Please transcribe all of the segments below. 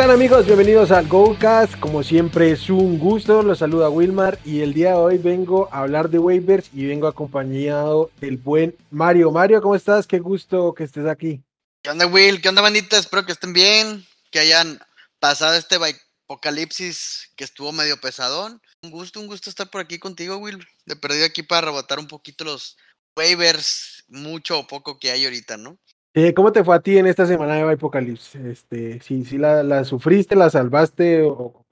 ¿Qué tal amigos? Bienvenidos al GoCast. Como siempre es un gusto, los saluda Wilmar y el día de hoy vengo a hablar de waivers y vengo acompañado del buen Mario. Mario, ¿cómo estás? Qué gusto que estés aquí. ¿Qué onda Will? ¿Qué onda bandita? Espero que estén bien, que hayan pasado este apocalipsis que estuvo medio pesadón. Un gusto, un gusto estar por aquí contigo Will. De perdido aquí para rebotar un poquito los waivers, mucho o poco que hay ahorita, ¿no? Eh, ¿Cómo te fue a ti en esta semana de Apocalipsis? Este, si, si la, la, sufriste, la salvaste o...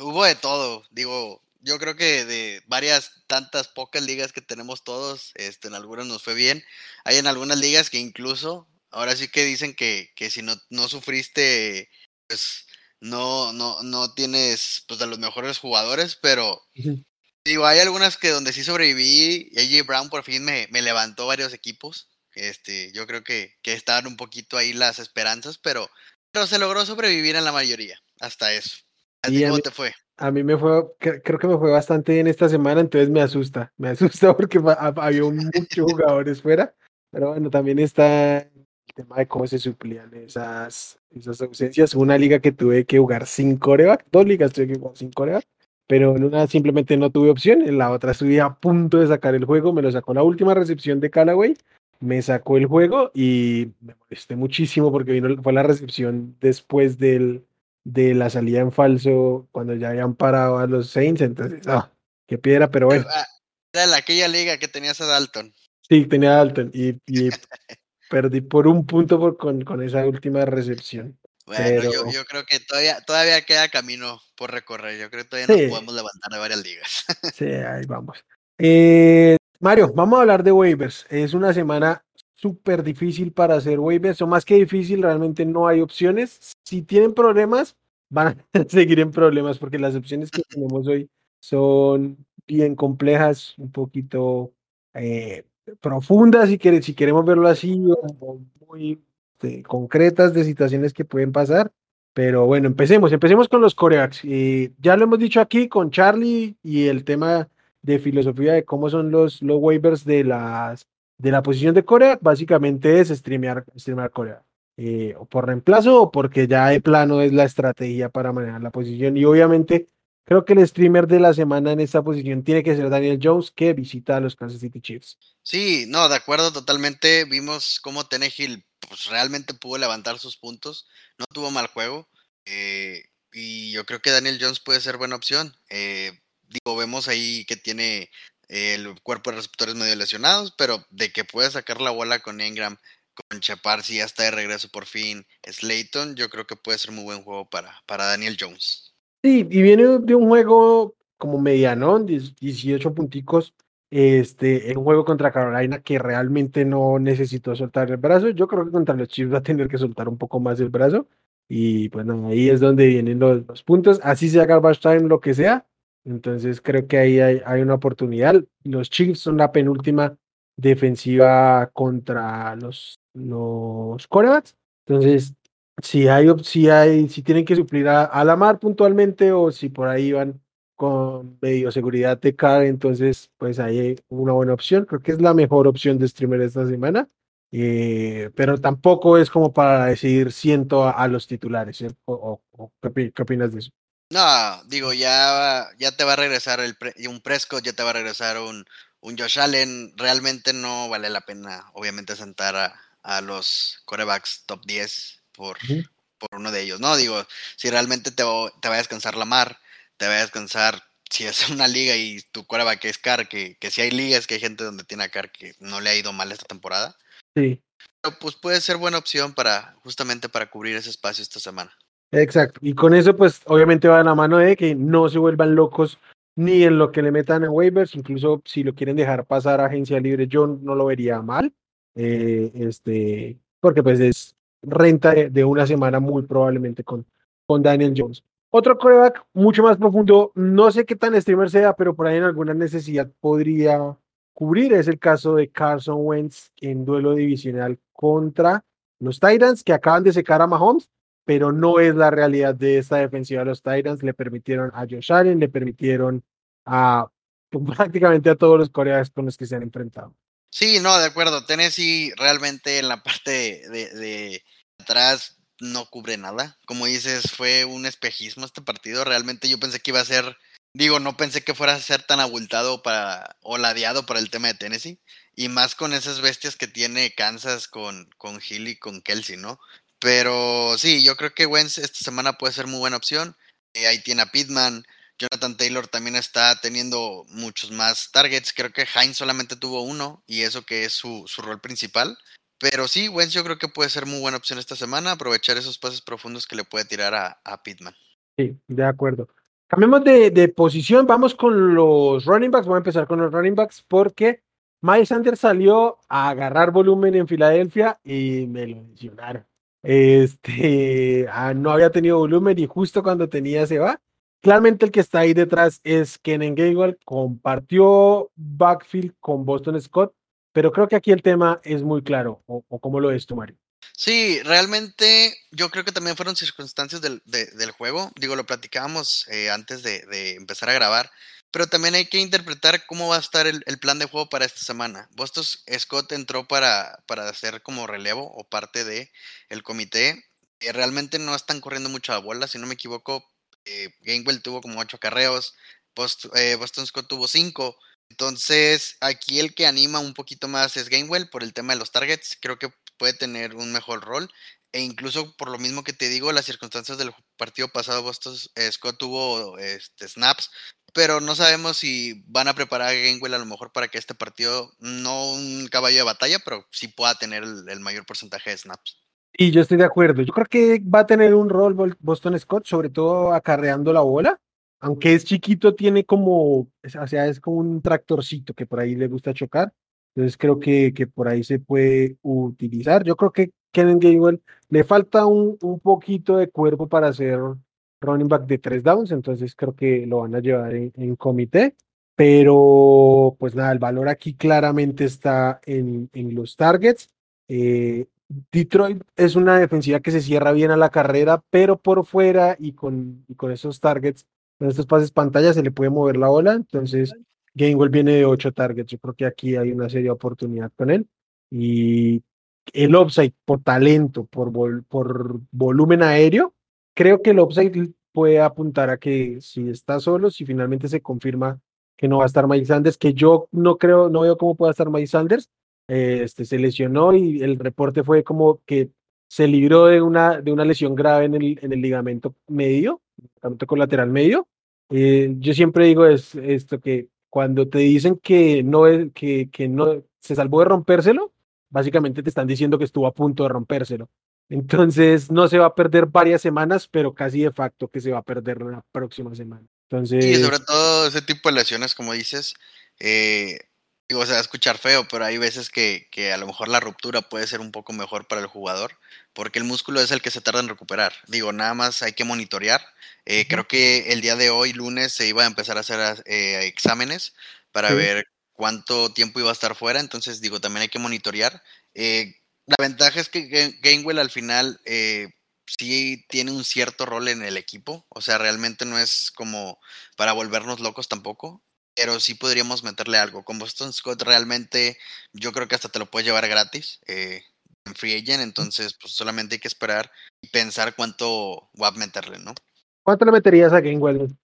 Hubo de todo, digo, yo creo que de varias, tantas pocas ligas que tenemos todos, este, en algunas nos fue bien. Hay en algunas ligas que incluso, ahora sí que dicen que, que si no, no sufriste, pues no, no, no tienes pues de los mejores jugadores, pero digo, hay algunas que donde sí sobreviví, AJ Brown por fin me, me levantó varios equipos. Este, yo creo que, que estaban un poquito ahí las esperanzas, pero, pero se logró sobrevivir en la mayoría, hasta eso. ¿A ti cómo te fue? A mí me fue, creo que me fue bastante bien esta semana, entonces me asusta, me asusta porque había muchos jugadores fuera, pero bueno, también está el tema de cómo se suplían esas, esas ausencias. Una liga que tuve que jugar sin coreback, dos ligas tuve que jugar sin coreback, pero en una simplemente no tuve opción, en la otra estuve a punto de sacar el juego, me lo sacó la última recepción de Callaway me sacó el juego y me molesté muchísimo porque vino, fue la recepción después del, de la salida en falso cuando ya habían parado a los Saints. Entonces, ah, qué piedra, pero bueno. Era aquella liga que tenías a Dalton. Sí, tenía a Dalton y, perdí por un punto por, con, con esa última recepción. Bueno, yo, yo, creo que todavía, todavía queda camino por recorrer. Yo creo que todavía nos podemos levantar de varias ligas. sí, ahí vamos. Eh, Mario, vamos a hablar de waivers. Es una semana súper difícil para hacer waivers, o más que difícil, realmente no hay opciones. Si tienen problemas, van a seguir en problemas, porque las opciones que tenemos hoy son bien complejas, un poquito eh, profundas, si, si queremos verlo así, o muy este, concretas de situaciones que pueden pasar. Pero bueno, empecemos, empecemos con los corebacks. Eh, ya lo hemos dicho aquí con Charlie y el tema de filosofía de cómo son los, los waivers de, las, de la posición de Corea, básicamente es streamear, streamear Corea. Eh, o por reemplazo o porque ya de plano es la estrategia para manejar la posición. Y obviamente creo que el streamer de la semana en esta posición tiene que ser Daniel Jones, que visita a los Kansas City Chiefs. Sí, no, de acuerdo totalmente. Vimos cómo Tenehill pues, realmente pudo levantar sus puntos. No tuvo mal juego. Eh, y yo creo que Daniel Jones puede ser buena opción. Eh, digo, vemos ahí que tiene el cuerpo de receptores medio lesionados, pero de que puede sacar la bola con Engram, con Chapar, si ya está de regreso por fin, Slayton, yo creo que puede ser muy buen juego para, para Daniel Jones. Sí, y viene de un juego como medianón, 18 punticos, este, en un juego contra Carolina que realmente no necesitó soltar el brazo. Yo creo que contra los Chiefs va a tener que soltar un poco más el brazo. Y bueno, ahí es donde vienen los, los puntos. Así sea garbage time, lo que sea, entonces creo que ahí hay, una oportunidad. Los Chiefs son la penúltima defensiva contra los, los corebacks. Entonces, si hay, si hay, si tienen que suplir a, la mar puntualmente o si por ahí van con medio seguridad de cara, entonces pues ahí hay una buena opción. Creo que es la mejor opción de streamer esta semana. Eh, pero tampoco es como para decidir siento a, los titulares. ¿O, qué, opinas de eso? No, digo, ya, ya te va a regresar el un Prescott, ya te va a regresar un, un Josh Allen. Realmente no vale la pena, obviamente, sentar a, a los corebacks top 10 por, por uno de ellos. No, digo, si realmente te, te va a descansar Lamar, te va a descansar si es una liga y tu coreback es Carr, que, que si hay ligas que hay gente donde tiene a Carr que no le ha ido mal esta temporada. Sí. Pero pues puede ser buena opción para, justamente para cubrir ese espacio esta semana. Exacto. Y con eso, pues, obviamente va a la mano de que no se vuelvan locos ni en lo que le metan a waivers, incluso si lo quieren dejar pasar a agencia libre, yo no lo vería mal. Eh, este, porque pues es renta de, una semana muy probablemente con, con Daniel Jones. Otro coreback mucho más profundo, no sé qué tan streamer sea, pero por ahí en alguna necesidad podría cubrir, es el caso de Carson Wentz en duelo divisional contra los Titans que acaban de secar a Mahomes pero no es la realidad de esta defensiva. Los Titans le permitieron a Josh Allen, le permitieron a prácticamente a todos los coreanos con los que se han enfrentado. Sí, no, de acuerdo. Tennessee realmente en la parte de, atrás no cubre nada. Como dices, fue un espejismo este partido. Realmente yo pensé que iba a ser, digo, no pensé que fuera a ser tan abultado para, o ladeado para el tema de Tennessee. Y más con esas bestias que tiene Kansas con, con Hill y con Kelsey, ¿no? Pero sí, yo creo que Wentz esta semana puede ser muy buena opción. Eh, ahí tiene a Pittman. Jonathan Taylor también está teniendo muchos más targets. Creo que Heinz solamente tuvo uno y eso que es su, su rol principal. Pero sí, Wentz yo creo que puede ser muy buena opción esta semana, aprovechar esos pases profundos que le puede tirar a, a Pittman. Sí, de acuerdo. Cambiemos de, de, posición, vamos con los running backs. Voy a empezar con los running backs porque Miles Sanders salió a agarrar volumen en Filadelfia y me lo mencionaron. Este ah, no había tenido volumen y justo cuando tenía se va. Claramente el que está ahí detrás es Kenan Gainwell, compartió backfield con Boston Scott pero creo que aquí el tema es muy claro, o, o cómo lo es tú, Mario. Sí, realmente yo creo que también fueron circunstancias del, de, del juego. Digo, lo platicábamos eh, antes de, empezar a grabar, pero también hay que interpretar cómo va a estar el, plan de juego para esta semana. Boston Scott entró para, para hacer como relevo o parte de el comité. Realmente no están corriendo mucho la bola, si no me equivoco. Eh, Gainwell tuvo como ocho carreos, Post, eh, Boston Scott tuvo cinco. Entonces, aquí el que anima un poquito más es Gainwell por el tema de los targets. Creo que puede tener un mejor rol. E incluso por lo mismo que te digo, las circunstancias del partido pasado, Boston eh, Scott tuvo este, snaps, pero no sabemos si van a preparar a Gainwell a lo mejor para que este partido, no un caballo de batalla, pero sí pueda tener el, el mayor porcentaje de snaps. Y yo estoy de acuerdo. Yo creo que va a tener un rol Boston Scott, sobre todo acarreando la bola aunque es chiquito, tiene como, o sea, es como un tractorcito que por ahí le gusta chocar. Entonces creo que, que por ahí se puede utilizar. Yo creo que Kenneth Gainwell le falta un, un poquito de cuerpo para hacer running back de tres downs, entonces creo que lo van a llevar en, en comité. Pero pues nada, el valor aquí claramente está en, en los targets. Eh, Detroit es una defensiva que se cierra bien a la carrera, pero por fuera y con, y con esos targets en estos pases pantalla se le puede mover la bola, entonces Gainwell viene de 8 targets, yo creo que aquí hay una seria oportunidad con él. Y el upside por talento, por, vol por volumen aéreo, creo que el upside puede apuntar a que si está solo, si finalmente se confirma que no va a estar Mike Sanders, que yo no creo, no veo cómo pueda estar Mike Sanders, eh, este, se lesionó y el reporte fue como que se libró de una, de una lesión grave en el, en el ligamento medio, ligamento colateral medio. Eh, yo siempre digo es, esto que cuando te dicen que no, es, que, que no se salvó de rompérselo, básicamente te están diciendo que estuvo a punto de rompérselo. Entonces no se va a perder varias semanas, pero casi de facto que se va a perder la próxima semana. Entonces... Y sobre todo ese tipo de lesiones, como dices, eh, digo, se va a escuchar feo, pero hay veces que, que, a lo mejor la ruptura puede ser un poco mejor para el jugador, porque el músculo es el que se tarda en recuperar. Digo, nada más hay que monitorear. Eh, creo que el día de hoy, lunes, se iba a empezar a hacer eh, exámenes para sí. ver cuánto tiempo iba a estar fuera, entonces digo, también hay que monitorear. Eh, la ventaja es que Gainwell al final eh, sí tiene un cierto rol en el equipo, o sea, realmente no es como para volvernos locos tampoco pero sí podríamos meterle algo. Con Boston Scott realmente yo creo que hasta te lo puedes llevar gratis eh, en Free Agent, entonces pues solamente hay que esperar y pensar cuánto va a meterle, ¿no? ¿Cuánto le meterías a Gainwell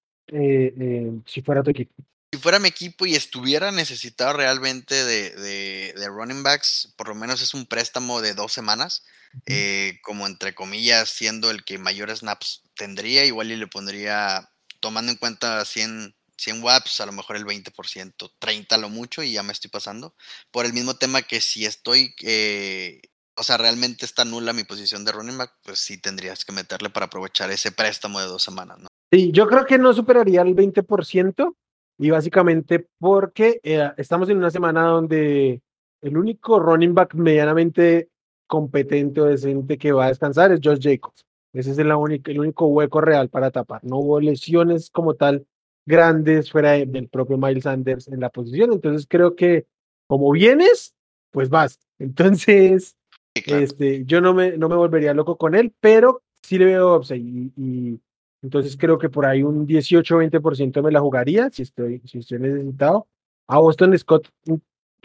si fuera tu equipo? Si fuera mi equipo y estuviera necesitado realmente de, de, de running backs, por lo menos es un préstamo de dos semanas, eh, como entre comillas, siendo el que mayor snaps tendría, igual y le pondría, tomando en cuenta 100 100 watts, a lo mejor el 20%, 30 lo mucho y ya me estoy pasando. Por el mismo tema que si estoy, eh, o sea, realmente está nula mi posición de running back, pues sí tendrías que meterle para aprovechar ese préstamo de dos semanas, ¿no? Sí, yo creo que no superaría el 20% y básicamente porque eh, estamos en una semana donde el único running back medianamente competente o decente que va a descansar es Josh Jacobs. Ese es el único, el único hueco real para tapar. No hubo lesiones como tal grandes fuera de, del propio Miles Sanders en la posición. Entonces creo que como vienes, pues vas. Entonces, sí, claro. este, yo no me, no me volvería loco con él, pero sí le veo upside y, y entonces creo que por ahí un 18-20% me la jugaría si estoy, si estoy necesitado. A Boston Scott, o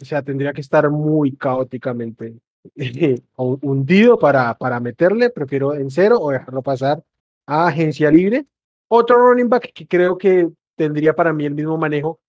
sea, tendría que estar muy caóticamente hundido para, para meterle, prefiero en cero o dejarlo pasar a agencia libre. Otro running back que creo que tendría para mí el mismo manejo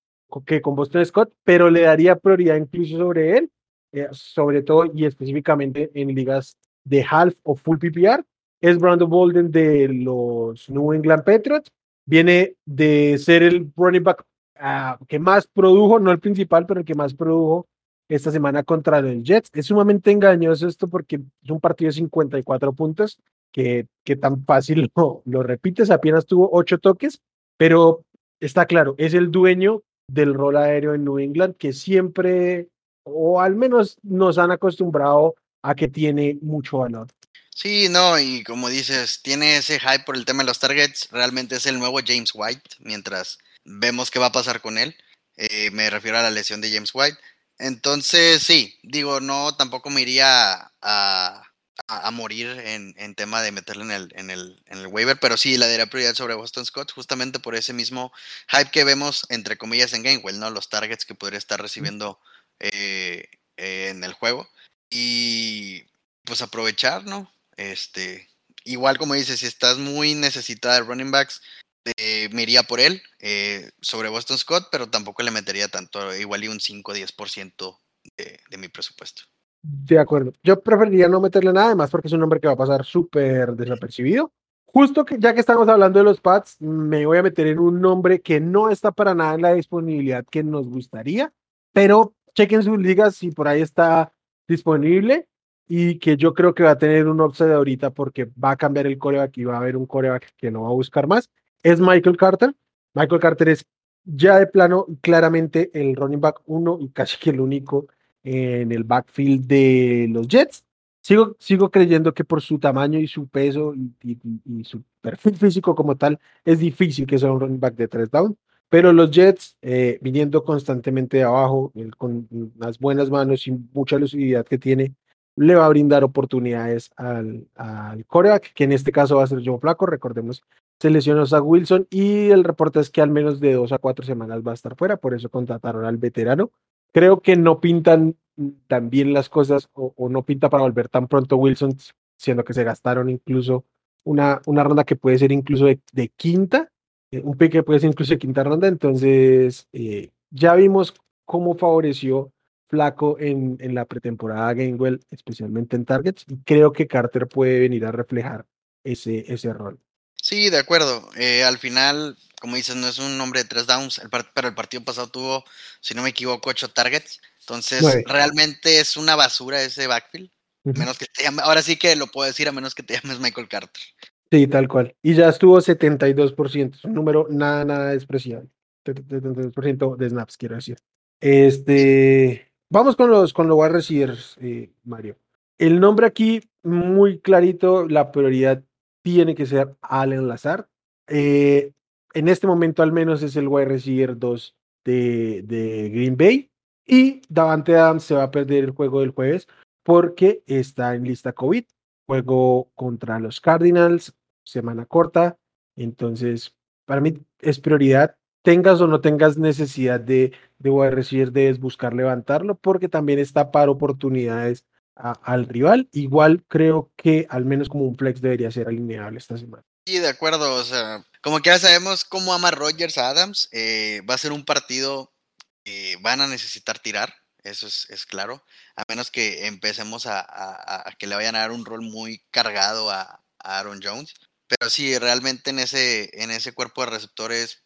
que con Boston Scott, pero le daría prioridad incluso sobre él, eh, sobre todo y específicamente en ligas de half o full PPR, es Brandon Bolden de los New England Patriots. Viene de ser el running back ah, que más produjo, no el principal, pero el que más produjo esta semana contra los Jets. Es sumamente engañoso esto porque es un partido de 54 puntos, que, que tan fácil lo, lo repites, apenas tuvo ocho toques, pero está claro, es el dueño del rol aéreo en New England que siempre, o al menos nos han acostumbrado a que tiene mucho valor. Sí, no, y como dices, tiene ese hype por el tema de los targets, realmente es el nuevo James White, mientras vemos qué va a pasar con él. Eh, me refiero a la lesión de James White. Entonces, sí, digo, no, tampoco me iría a, a, morir en, en, tema de meterle en el, en, el, en el waiver, pero sí, le daría prioridad sobre Boston Scott, justamente por ese mismo hype que vemos, entre comillas, en Gamewell, ¿no? Los targets que podría estar recibiendo eh, en el juego. Y pues aprovechar, ¿no? Este, igual como dices, si estás muy necesitada de running backs, eh, me iría por él eh, sobre Boston Scott, pero tampoco le metería tanto, igual y un 5-10% de, de mi presupuesto. De acuerdo. Yo preferiría no meterle nada, más porque es un nombre que va a pasar súper desapercibido. Justo que ya que estamos hablando de los pads, me voy a meter en un nombre que no está para nada en la disponibilidad que nos gustaría, pero chequen sus ligas si por ahí está disponible y que yo creo que va a tener un upside ahorita porque va a cambiar el coreback y va a haber un coreback que no va a buscar más. Es Michael Carter. Michael Carter es ya de plano claramente el running back uno y casi que el único en el backfield de los Jets. Sigo, sigo creyendo que por su tamaño y su peso y, su perfil físico como tal, es difícil que sea un running back de tres down. Pero los Jets, eh, viniendo constantemente de abajo, con unas buenas manos y mucha lucididad que tiene, le va a brindar oportunidades al, al coreback, que en este caso va a ser Joe Flaco. Recordemos, se lesionó a Wilson y el reporte es que al menos de dos a cuatro semanas va a estar fuera, por eso contrataron al veterano. Creo que no pintan tan bien las cosas o, no pinta para volver tan pronto Wilson, siendo que se gastaron incluso una, una ronda que puede ser incluso de, quinta, un pick que puede ser incluso de quinta ronda. Entonces, eh, ya vimos cómo favoreció Flaco en, en la pretemporada Gainwell, especialmente en targets, y creo que Carter puede venir a reflejar ese, ese rol. Sí, de acuerdo. Eh, al final, como dices, no es un nombre de tres downs, pero el partido pasado tuvo, si no me equivoco, ocho targets. Entonces, realmente es una basura ese backfield. Menos que te llame, ahora sí que lo puedo decir a menos que te llames Michael Carter. Sí, tal cual. Y ya estuvo 72%, es un número nada, nada despreciable. 72% de snaps, quiero decir. Este, vamos con los, con los wide receivers, eh, Mario. El nombre aquí, muy clarito, la prioridad tiene que ser Allen Lazar. Eh, en este momento al menos es el wide receiver 2 de, de, Green Bay. Y Davante Adams se va a perder el juego del jueves porque está en lista COVID. Juego contra los Cardinals, semana corta. Entonces, para mí es prioridad. Tengas o no tengas necesidad de, de wide receiver, debes buscar levantarlo porque también está para oportunidades al rival. Igual creo que al menos como un flex debería ser alineable esta semana. Sí, de acuerdo. O sea, como que ya sabemos cómo ama Rogers a Adams. Eh, va a ser un partido que van a necesitar tirar. Eso es, claro. A menos que empecemos a, que le vayan a dar un rol muy cargado a, Aaron Jones. Pero sí, realmente en ese, en ese cuerpo de receptores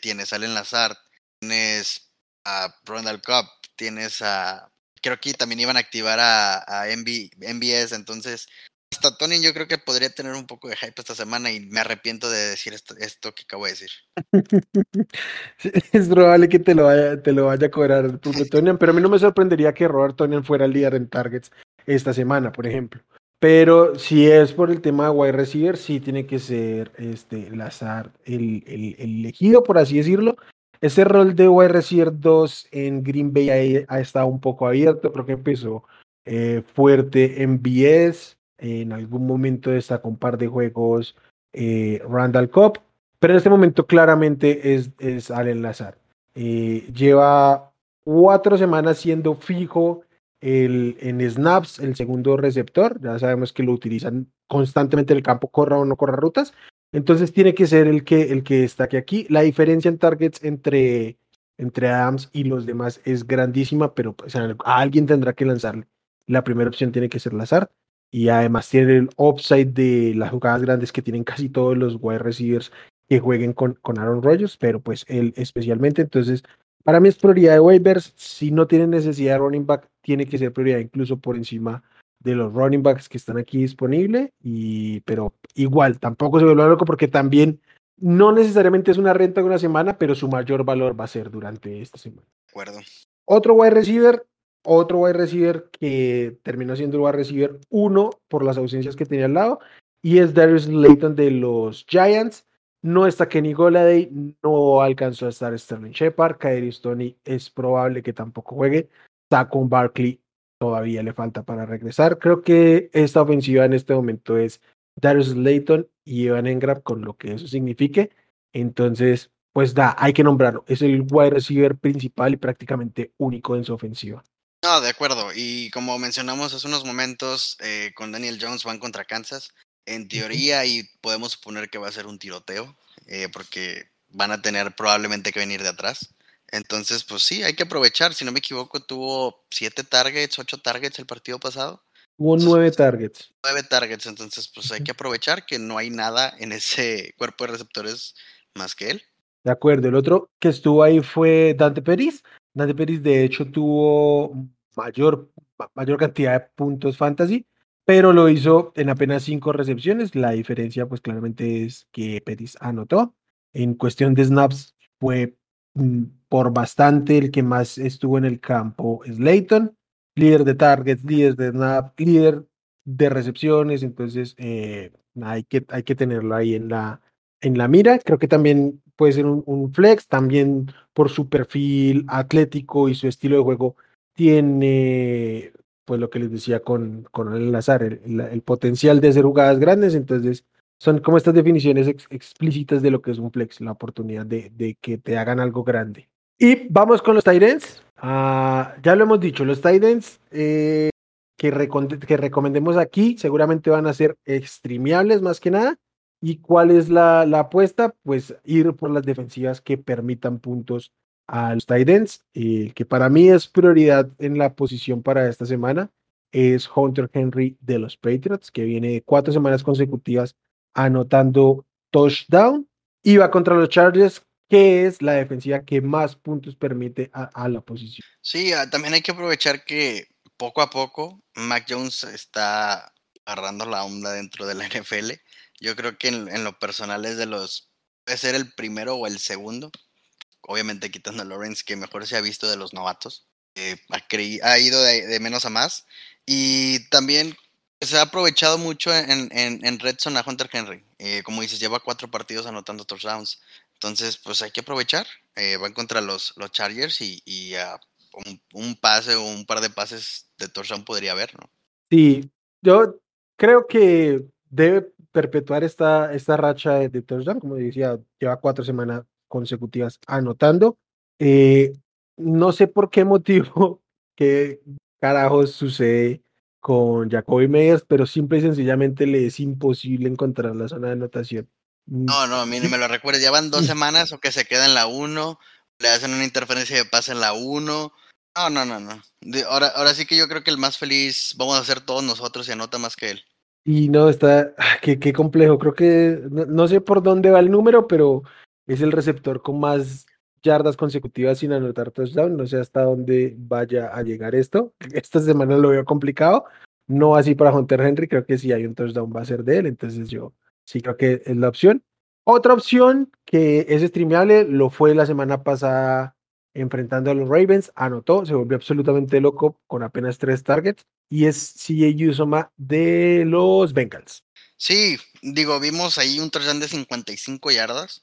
tienes a Allen Lazard, tienes a Ronald Cobb, tienes a creo que también iban a activar a, a MBS, entonces hasta Tony yo creo que podría tener un poco de hype esta semana y me arrepiento de decir esto, esto que acabo de decir. es probable que te lo vaya, te lo vaya a cobrar Tonian, pero a mí no me sorprendería que Robert Tonian fuera el líder en targets esta semana, por ejemplo. Pero si es por el tema de wide receiver, sí tiene que ser este Lazar el, el, el elegido, por así decirlo. Ese rol de wide receiver 2 en Green Bay ha, estado un poco abierto, creo que empezó eh, fuerte en BS, en algún momento destacó un par de juegos eh, Randall Cobb, pero en este momento claramente es, es Allen Lazar. Eh, lleva cuatro semanas siendo fijo el, en snaps el segundo receptor. Ya sabemos que lo utilizan constantemente en el campo, corra o no corra rutas. Entonces tiene que ser el que, el que destaque aquí. La diferencia en targets entre, entre Adams y los demás es grandísima, pero pues, alguien tendrá que lanzarle. La primera opción tiene que ser Lazard. Y además tiene el upside de las jugadas grandes que tienen casi todos los wide receivers que jueguen con, con Aaron Rodgers, pero pues él especialmente. Entonces, para mí es prioridad de waivers. Si no tienen necesidad de running back, tiene que ser prioridad incluso por encima de los running backs que están aquí disponibles, y, pero igual, tampoco se vuelve loco porque también no necesariamente es una renta de una semana, pero su mayor valor va a ser durante esta semana. De acuerdo. Otro wide receiver, otro wide receiver que terminó siendo el wide receiver uno por las ausencias que tenía al lado, y es Darius Layton de los Giants. No está Kenny Goladay, no alcanzó a estar Sterling Shepard, Kairi Stoney es probable que tampoco juegue, Saquon Barkley todavía le falta para regresar. Creo que esta ofensiva en este momento es Darius Layton y Evan Engram con lo que eso signifique. Entonces, pues da, hay que nombrarlo. Es el wide receiver principal y prácticamente único en su ofensiva. No, de acuerdo. Y como mencionamos hace unos momentos, eh, con Daniel Jones van contra Kansas. En teoría, y podemos suponer que va a ser un tiroteo, eh, porque van a tener probablemente que venir de atrás. Entonces, pues sí, hay que aprovechar. Si no me equivoco, tuvo siete targets, ocho targets el partido pasado. Hubo nueve targets. Nueve targets, entonces pues hay que aprovechar que no hay nada en ese cuerpo de receptores más que él. De acuerdo, el otro que estuvo ahí fue Dante Peris. Dante Peris de hecho tuvo mayor, mayor cantidad de puntos fantasy, pero lo hizo en apenas cinco recepciones. La diferencia pues claramente es que Peris anotó. En cuestión de snaps fue Mm, por bastante el que más estuvo en el campo es Leighton, líder de targets, líder de snap, líder de recepciones, entonces eh, hay, que, hay que tenerlo ahí en la, en la mira. Creo que también puede ser un, flex, también por su perfil atlético y su estilo de juego tiene, pues lo que les decía con, con el azar, el, el potencial de hacer jugadas grandes, entonces son como estas definiciones explícitas de lo que es un flex, la oportunidad de, de que te hagan algo grande. Y vamos con los Tyrants. Ah, ya lo hemos dicho, los Tyrants eh, que, que recomendemos aquí seguramente van a ser streameables más que nada. ¿Y cuál es la, la apuesta? Pues ir por las defensivas que permitan puntos a los Titans, eh, que para mí es prioridad en la posición para esta semana, es Hunter Henry de los Patriots, que viene cuatro semanas consecutivas anotando touchdown. Va contra los Chargers, que es la defensiva que más puntos permite a, la posición. Sí, ah, también hay que aprovechar que poco a poco Mac Jones está agarrando la onda dentro de la NFL. Yo creo que en, lo personal es de los, puede ser el primero o el segundo, obviamente quitando a Lawrence, que mejor se ha visto de los novatos. Eh, ha, ido de, menos a más. Y también se ha aprovechado mucho en, en, en Red Zone a Hunter Henry. Eh, como dices, lleva cuatro partidos anotando touchdowns. Entonces, pues hay que aprovechar. Eh, van contra los, los Chargers y, y un, pase o un par de pases de touchdown podría haber, ¿no? Sí, yo creo que debe perpetuar esta, esta racha de, touchdown. Como decía, lleva cuatro semanas consecutivas anotando. Eh, no sé por qué motivo, qué carajos sucede con Jacoby Meyers, pero simple y sencillamente le es imposible encontrar la zona de anotación. Mm, no, no, a mí no me lo recuerdo. Llevan dos semanas o que se queda en la 1, le hacen una interferencia de pase en la 1. No, no, no, no. ahora, ahora sí que yo creo que el más feliz vamos a ser todos nosotros y anota más que él. Y no, está, ah, qué, qué complejo. Creo que no, sé por dónde va el número, pero es el receptor con más yardas consecutivas sin anotar touchdown. No sé hasta dónde vaya a llegar esto. Esta semana lo veo complicado. No así para Hunter Henry. Creo que si hay un touchdown va a ser de él. Entonces yo sí creo que es la opción. Otra opción que es streameable lo fue la semana pasada enfrentando a los Ravens. Anotó, se volvió absolutamente loco con apenas tres targets. Y es CJ Usoma de los Bengals. Sí, digo, vimos ahí un touchdown de 55 yardas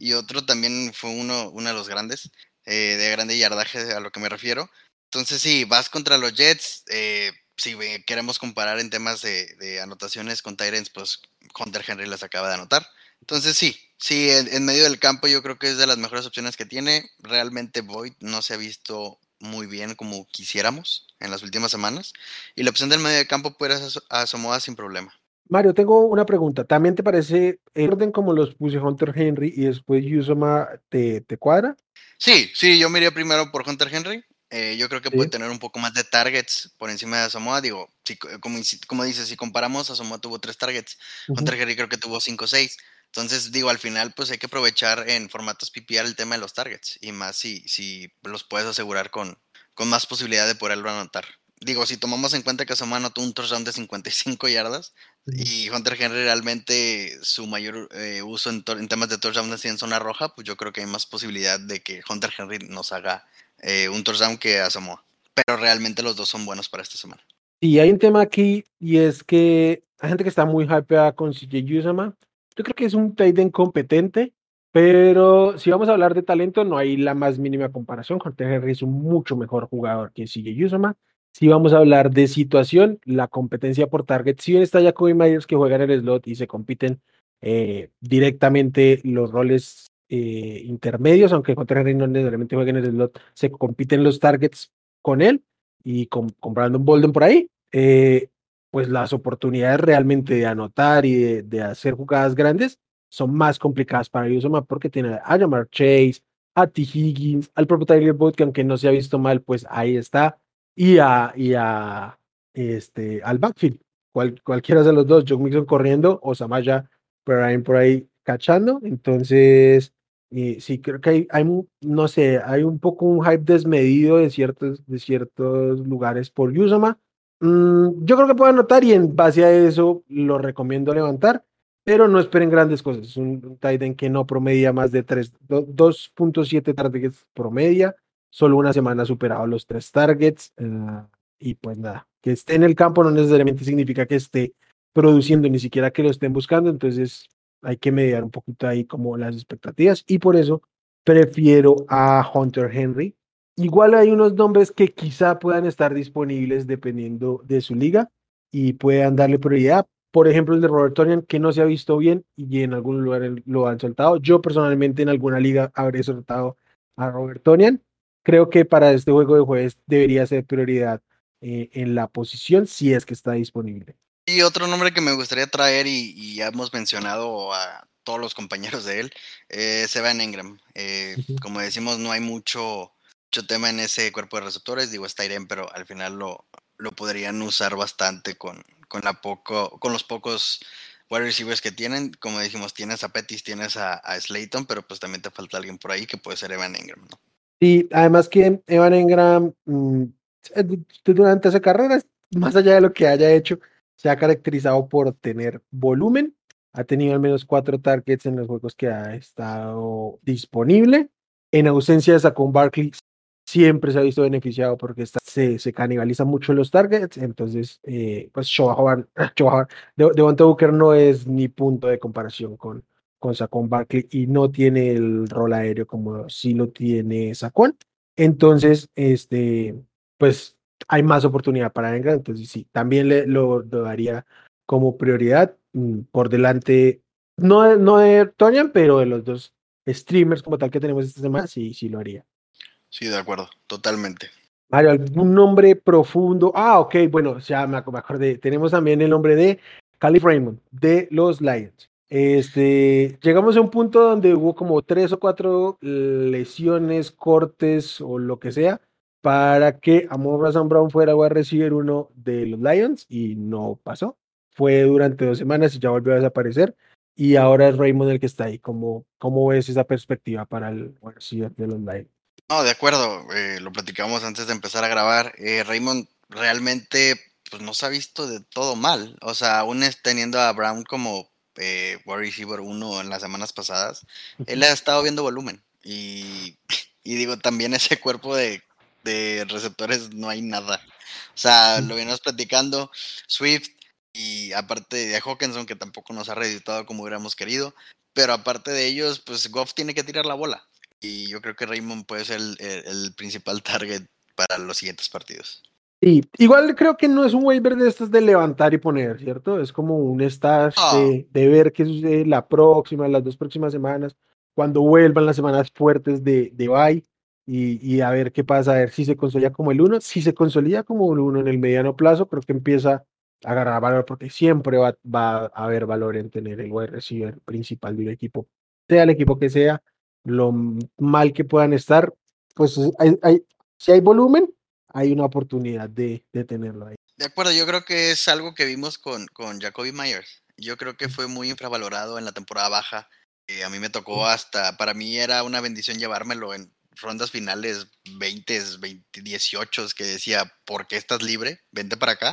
y otro también fue uno, uno de los grandes, eh, de grande yardaje a lo que me refiero. Entonces, sí, vas contra los Jets. Eh, si queremos comparar en temas de, anotaciones con Tyrants, pues Hunter Henry las acaba de anotar. Entonces, sí, sí, en, medio del campo yo creo que es de las mejores opciones que tiene. Realmente Boyd no se ha visto muy bien como quisiéramos en las últimas semanas. Y la opción del medio de campo puede ser a Samoa sin problema. Mario, tengo una pregunta. ¿También te parece el orden como los puse Hunter Henry y después Yusoma te, te cuadra? Sí, sí, yo me iría primero por Hunter Henry. Eh, yo creo que puede tener un poco más de targets por encima de Samoa. Digo, como, como dices, si comparamos, Samoa tuvo tres targets. Hunter Henry creo que tuvo cinco o seis. Entonces, digo, al final, pues hay que aprovechar en formatos PPR el tema de los targets. Y más si, si los puedes asegurar con, con más posibilidad de poderlo anotar digo, si tomamos en cuenta que Samoa anotó un touchdown de 55 yardas y Hunter Henry realmente su mayor eh, uso en, temas de touchdown es en zona roja, pues yo creo que hay más posibilidad de que Hunter Henry nos haga eh, un touchdown que a Samoa. Pero realmente los dos son buenos para esta semana. Y hay un tema aquí y es que hay gente que está muy hypeada con CJ Usama. Yo creo que es un tight end competente, pero si vamos a hablar de talento, no hay la más mínima comparación. Hunter Henry es un mucho mejor jugador que CJ Usama. Si vamos a hablar de situación, la competencia por target, si bien está Jacoby Myers que juega en el slot y se compiten eh, directamente los roles eh, intermedios, aunque contra Henry no necesariamente juega en el slot, se compiten los targets con él y con, con Brandon Bolden por ahí, eh, pues las oportunidades realmente de anotar y de, hacer jugadas grandes son más complicadas para Usoma porque tiene a Jamar Chase, a T. Higgins, al propio Tyler Boyd, que aunque no se ha visto mal, pues ahí está y a, y a este, al backfield. Cual, cualquiera de los dos, John Mixon corriendo o Samaya Perrine por ahí cachando. Entonces, eh, sí, creo que hay, hay, no sé, hay un poco un hype desmedido de ciertos, de ciertos lugares por Yusama. Mm, yo creo que puedo anotar y en base a eso lo recomiendo levantar, pero no esperen grandes cosas. Es un, Titan que no promedia más de 2.7 targets promedia solo una semana ha superado los tres targets. Eh, y pues nada, que esté en el campo no necesariamente significa que esté produciendo, ni siquiera que lo estén buscando. Entonces hay que mediar un poquito ahí como las expectativas. Y por eso prefiero a Hunter Henry. Igual hay unos nombres que quizá puedan estar disponibles dependiendo de su liga y puedan darle prioridad. Por ejemplo, el de Robert Tonian, que no se ha visto bien y en algún lugar lo han soltado. Yo personalmente en alguna liga habré soltado a Robert Tonian creo que para este juego de jueves debería ser prioridad eh, en la posición si es que está disponible. Y otro nombre que me gustaría traer y, ya hemos mencionado a todos los compañeros de él, es Evan Engram. Eh, como decimos, no hay mucho, mucho tema en ese cuerpo de receptores, digo, está Irene, pero al final lo, lo podrían usar bastante con, con, la poco, con los pocos wide receivers que tienen. Como dijimos, tienes a Pettis, tienes a, a Slayton, pero pues también te falta alguien por ahí que puede ser Evan Engram, ¿no? Y además que Evan Engram mm, eh, durante esa carrera, más allá de lo que haya hecho, se ha caracterizado por tener volumen. Ha tenido al menos cuatro targets en los juegos que ha estado disponible. En ausencia de Saquon Barkley, siempre se ha visto beneficiado porque se, se canibalizan mucho los targets. Entonces, eh, pues de Devonta Booker no es ni punto de comparación con, con Saquon Barkley y no tiene el rol aéreo como sí lo tiene Saquon. Entonces, este, pues hay más oportunidad para Engram. Entonces, sí, también le, lo, daría como prioridad mm, por delante, no, no de Tonian, pero de los dos streamers como tal que tenemos esta semana, sí, sí lo haría. Sí, de acuerdo, totalmente. Mario, ¿algún nombre profundo? Ah, ok, bueno, ya me, acordé. Tenemos también el nombre de Calif Raymond, de los Lions. Este, llegamos a un punto donde hubo como tres o cuatro lesiones, cortes o lo que sea para que Amor Sam Brown fuera a recibir uno de los Lions y no pasó. Fue durante dos semanas y ya volvió a desaparecer. Y ahora es Raymond el que está ahí. ¿Cómo, cómo ves esa perspectiva para el receiver de los Lions? No, de acuerdo. Eh, lo platicamos antes de empezar a grabar. Eh, Raymond realmente pues, no se ha visto de todo mal. O sea, aún teniendo a Brown como eh, War Receiver 1 en las semanas pasadas, él ha estado viendo volumen. Y, digo, también ese cuerpo de, receptores no hay nada. O sea, lo venimos platicando, Swift y aparte de Hawkinson, que tampoco nos ha reeditado como hubiéramos querido. Pero aparte de ellos, pues Goff tiene que tirar la bola. Y yo creo que Raymond puede ser el principal target para los siguientes partidos. Sí, igual creo que no es un waiver de estos de levantar y poner, ¿cierto? Es como un stash ah. de, ver qué sucede la próxima, las dos próximas semanas, cuando vuelvan las semanas fuertes de, de bye. y, a ver qué pasa, a ver si se consolida como el uno. Si se consolida como el uno en el mediano plazo, creo que empieza a agarrar valor porque siempre va, va a haber valor en tener el wide receiver principal de un equipo, sea el equipo que sea, lo mal que puedan estar, pues hay, hay, si hay volumen, hay una oportunidad de, de tenerlo ahí. De acuerdo, yo creo que es algo que vimos con, con Jacoby Myers. Yo creo que fue muy infravalorado en la temporada baja. Eh, a mí me tocó hasta, para mí era una bendición llevármelo en rondas finales 20, 20 18, que decía, ¿por qué estás libre? Vente para acá.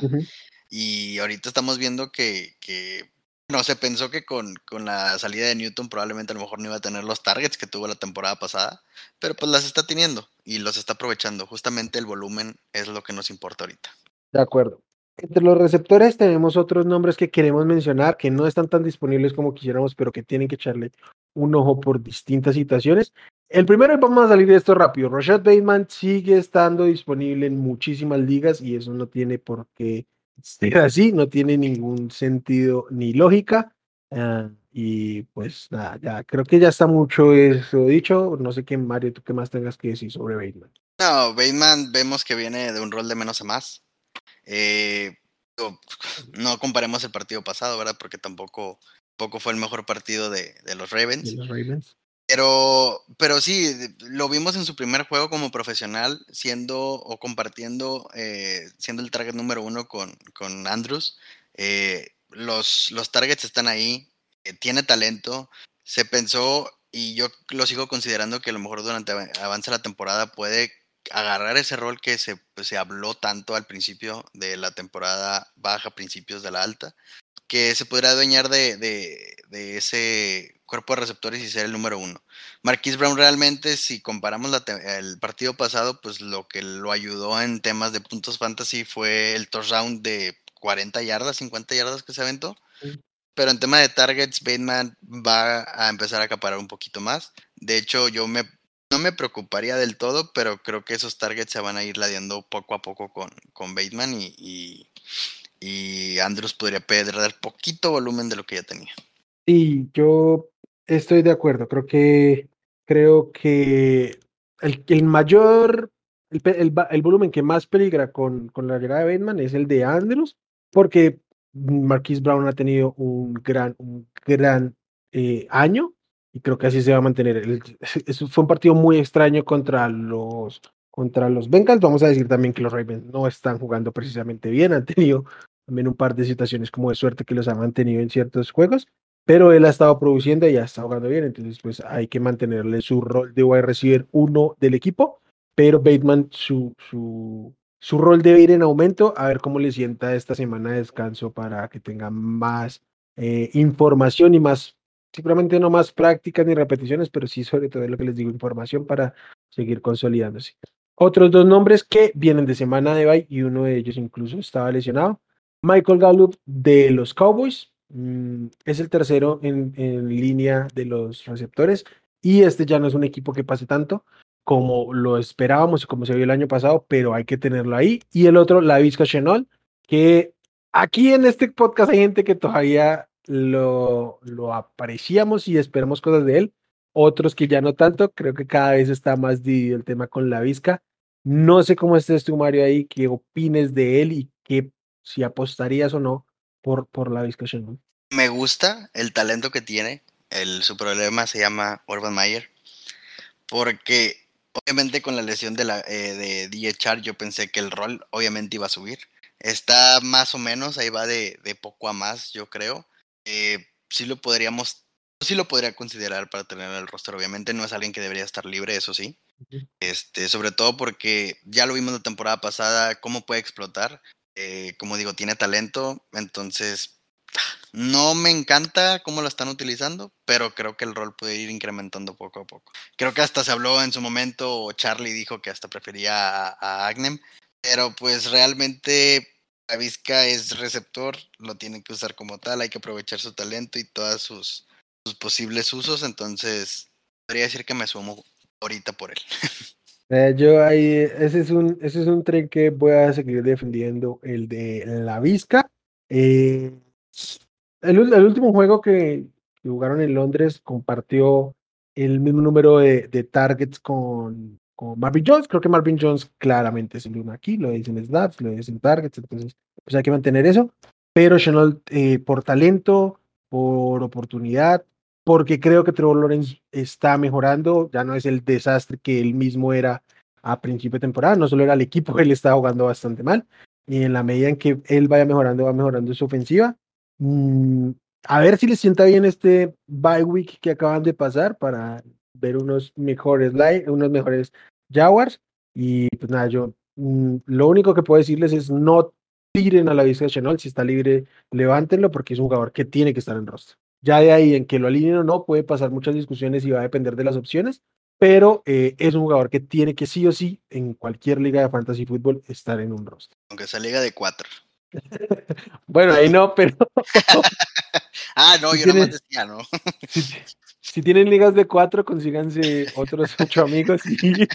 Y ahorita estamos viendo que, que no, se pensó que con, con, la salida de Newton probablemente a lo mejor no iba a tener los targets que tuvo la temporada pasada, pero pues las está teniendo y los está aprovechando. Justamente el volumen es lo que nos importa ahorita. De acuerdo. Entre los receptores tenemos otros nombres que queremos mencionar que no están tan disponibles como quisiéramos, pero que tienen que echarle un ojo por distintas situaciones. El primero, vamos a salir de esto rápido. Rashad Bateman sigue estando disponible en muchísimas ligas y eso no tiene por qué ser así, no tiene ningún sentido ni lógica. Ah, y pues nada, ya creo que ya está mucho eso dicho. No sé qué, Mario, tú qué más tengas que decir sobre Bateman. No, Bateman vemos que viene de un rol de menos a más. Eh, no comparemos el partido pasado, ¿verdad? Porque tampoco, tampoco fue el mejor partido de, los Ravens. Pero, pero sí, lo vimos en su primer juego como profesional, siendo o compartiendo, eh, siendo el target número uno con, con Andrews. Eh, los, los targets están ahí, tiene talento. Se pensó, y yo lo sigo considerando que a lo mejor durante avance la temporada puede agarrar ese rol que se, se habló tanto al principio de la temporada baja, principios de la alta, que se podrá adueñar de, de, ese cuerpo de receptores y ser el número uno. Marquis Brown realmente, si comparamos el partido pasado, pues lo que lo ayudó en temas de puntos fantasy fue el touchdown de 40 yardas, 50 yardas que se aventó. Pero en tema de targets, Bateman va a empezar a acaparar un poquito más. De hecho, yo me no me preocuparía del todo, pero creo que esos targets se van a ir ladeando poco a poco con, con Bateman y, y, Andrews podría perder poquito volumen de lo que ya tenía. Sí, yo estoy de acuerdo. Creo que creo que el, el mayor, el, el, volumen que más peligra con, con la llegada de Bateman es el de Andrews, porque Marquise Brown ha tenido un gran, un gran eh, año y creo que así se va a mantener. fue un partido muy extraño contra los, contra los Bengals. Vamos a decir también que los Ravens no están jugando precisamente bien, han tenido también un par de situaciones como de suerte que los han mantenido en ciertos juegos, pero él ha estado produciendo y ha estado jugando bien, entonces pues hay que mantenerle su rol de wide receiver uno del equipo, pero Bateman su, su, su rol debe ir en aumento, a ver cómo le sienta esta semana de descanso para que tenga más eh, información y más seguramente no más prácticas ni repeticiones, pero sí sobre todo lo que les digo, información para seguir consolidándose. Otros dos nombres que vienen de semana de bye y uno de ellos incluso estaba lesionado. Michael Gallup de los Cowboys mm, es el tercero en, en, línea de los receptores y este ya no es un equipo que pase tanto como lo esperábamos y como se vio el año pasado, pero hay que tenerlo ahí. Y el otro, la Vizca Chenol, que aquí en este podcast hay gente que todavía lo, lo apreciamos y esperamos cosas de él. Otros que ya no tanto, creo que cada vez está más dividido el tema con la Vizca. No sé cómo estés tú, Mario, ahí, qué opines de él y qué, si apostarías o no por, por la Vizca Me gusta el talento que tiene. El, su problema se llama Urban Mayer. Porque obviamente con la lesión de, la, eh, de DJ yo pensé que el rol obviamente iba a subir. Está más o menos, ahí va de, de poco a más, yo creo eh, sí lo podríamos, sí lo podría considerar para tener el roster. Obviamente no es alguien que debería estar libre, eso sí. Este, sobre todo porque ya lo vimos la temporada pasada, cómo puede explotar. Eh, como digo, tiene talento, entonces no me encanta cómo lo están utilizando, pero creo que el rol puede ir incrementando poco a poco. Creo que hasta se habló en su momento, Charlie dijo que hasta prefería a, Agnem, pero pues realmente la Vizca es receptor, lo tienen que usar como tal, hay que aprovechar su talento y todos sus, posibles usos, entonces podría decir que me sumo ahorita por él. Eh, yo ahí, ese es un, ese es un tren que voy a seguir defendiendo, el de la Vizca. Eh, el, último juego que, jugaron en Londres compartió el mismo número de, targets con, Marvin Jones. Creo que Marvin Jones claramente es el uno aquí, lo dicen snaps, lo dicen targets, entonces pues hay que mantener eso. Pero Chenault, eh, por talento, por oportunidad, porque creo que Trevor Lawrence está mejorando, ya no es el desastre que él mismo era a principio de temporada, no solo era el equipo, él estaba jugando bastante mal, y en la medida en que él vaya mejorando, va mejorando su ofensiva. Mm, a ver si les sienta bien este bye week que acaban de pasar para ver unos mejores, unos mejores Jaguars. Y pues nada, yo mm, lo único que puedo decirles es no tiren a la vista de Chenault, si está libre, levántenlo porque es un jugador que tiene que estar en rostro. Ya de ahí en que lo alineen o no, puede pasar muchas discusiones y va a depender de las opciones, pero eh, es un jugador que tiene que sí o sí en cualquier liga de fantasy fútbol estar en un rostro. Aunque sea liga de cuatro. bueno, ahí no, pero. ah, no, yo no me decía, ¿no? si, tienen ligas de cuatro, consíganse otros ocho amigos y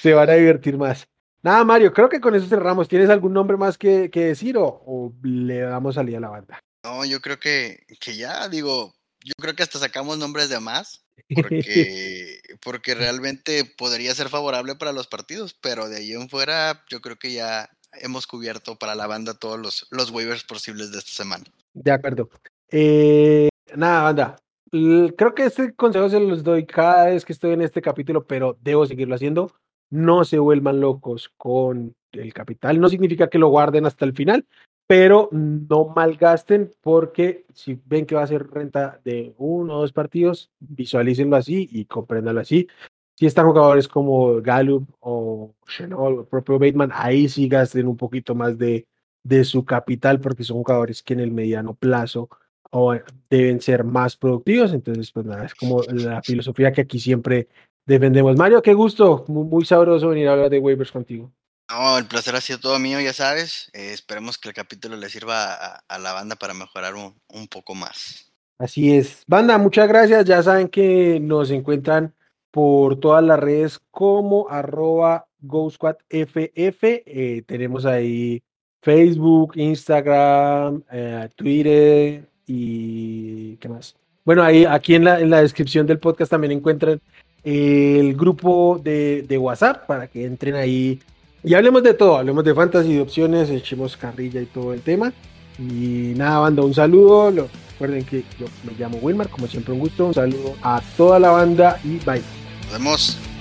se van a divertir más. Nada, Mario, creo que con eso cerramos. ¿Tienes algún nombre más que, decir o, le damos salida a la banda? No, yo creo que, que ya, digo, yo creo que hasta sacamos nombres de más, porque, porque realmente podría ser favorable para los partidos, pero de ahí en fuera yo creo que ya hemos cubierto para la banda todos los, los waivers posibles de esta semana. De acuerdo. Eh, nada, banda. Creo que este consejo se los doy cada vez que estoy en este capítulo, pero debo seguirlo haciendo. No se vuelvan locos con el capital. No significa que lo guarden hasta el final, pero no malgasten porque si ven que va a ser renta de uno o dos partidos, visualícenlo así y compréndanlo así si están jugadores como Gallup o Chenol el propio Bateman, ahí sí gasten un poquito más de, de su capital porque son jugadores que en el mediano plazo o deben ser más productivos. Entonces, pues nada, es como la filosofía que aquí siempre defendemos. Mario, qué gusto, muy, sabroso venir a hablar de waivers contigo. No, el placer ha sido todo mío, ya sabes. Eh, esperemos que el capítulo le sirva a, la banda para mejorar un, un poco más. Así es. Banda, muchas gracias. Ya saben que nos encuentran por todas las redes como arroba GoSquadFF. Eh, tenemos ahí Facebook, Instagram, eh, Twitter y qué más. Bueno, ahí aquí en la, en la descripción del podcast también encuentran el grupo de, de, WhatsApp para que entren ahí y hablemos de todo, hablemos de fantasy, de opciones, echemos carrilla y todo el tema. Y nada, banda, un saludo. Recuerden que yo me llamo Wilmar, como siempre un gusto. Un saludo a toda la banda y bye. Nos vemos.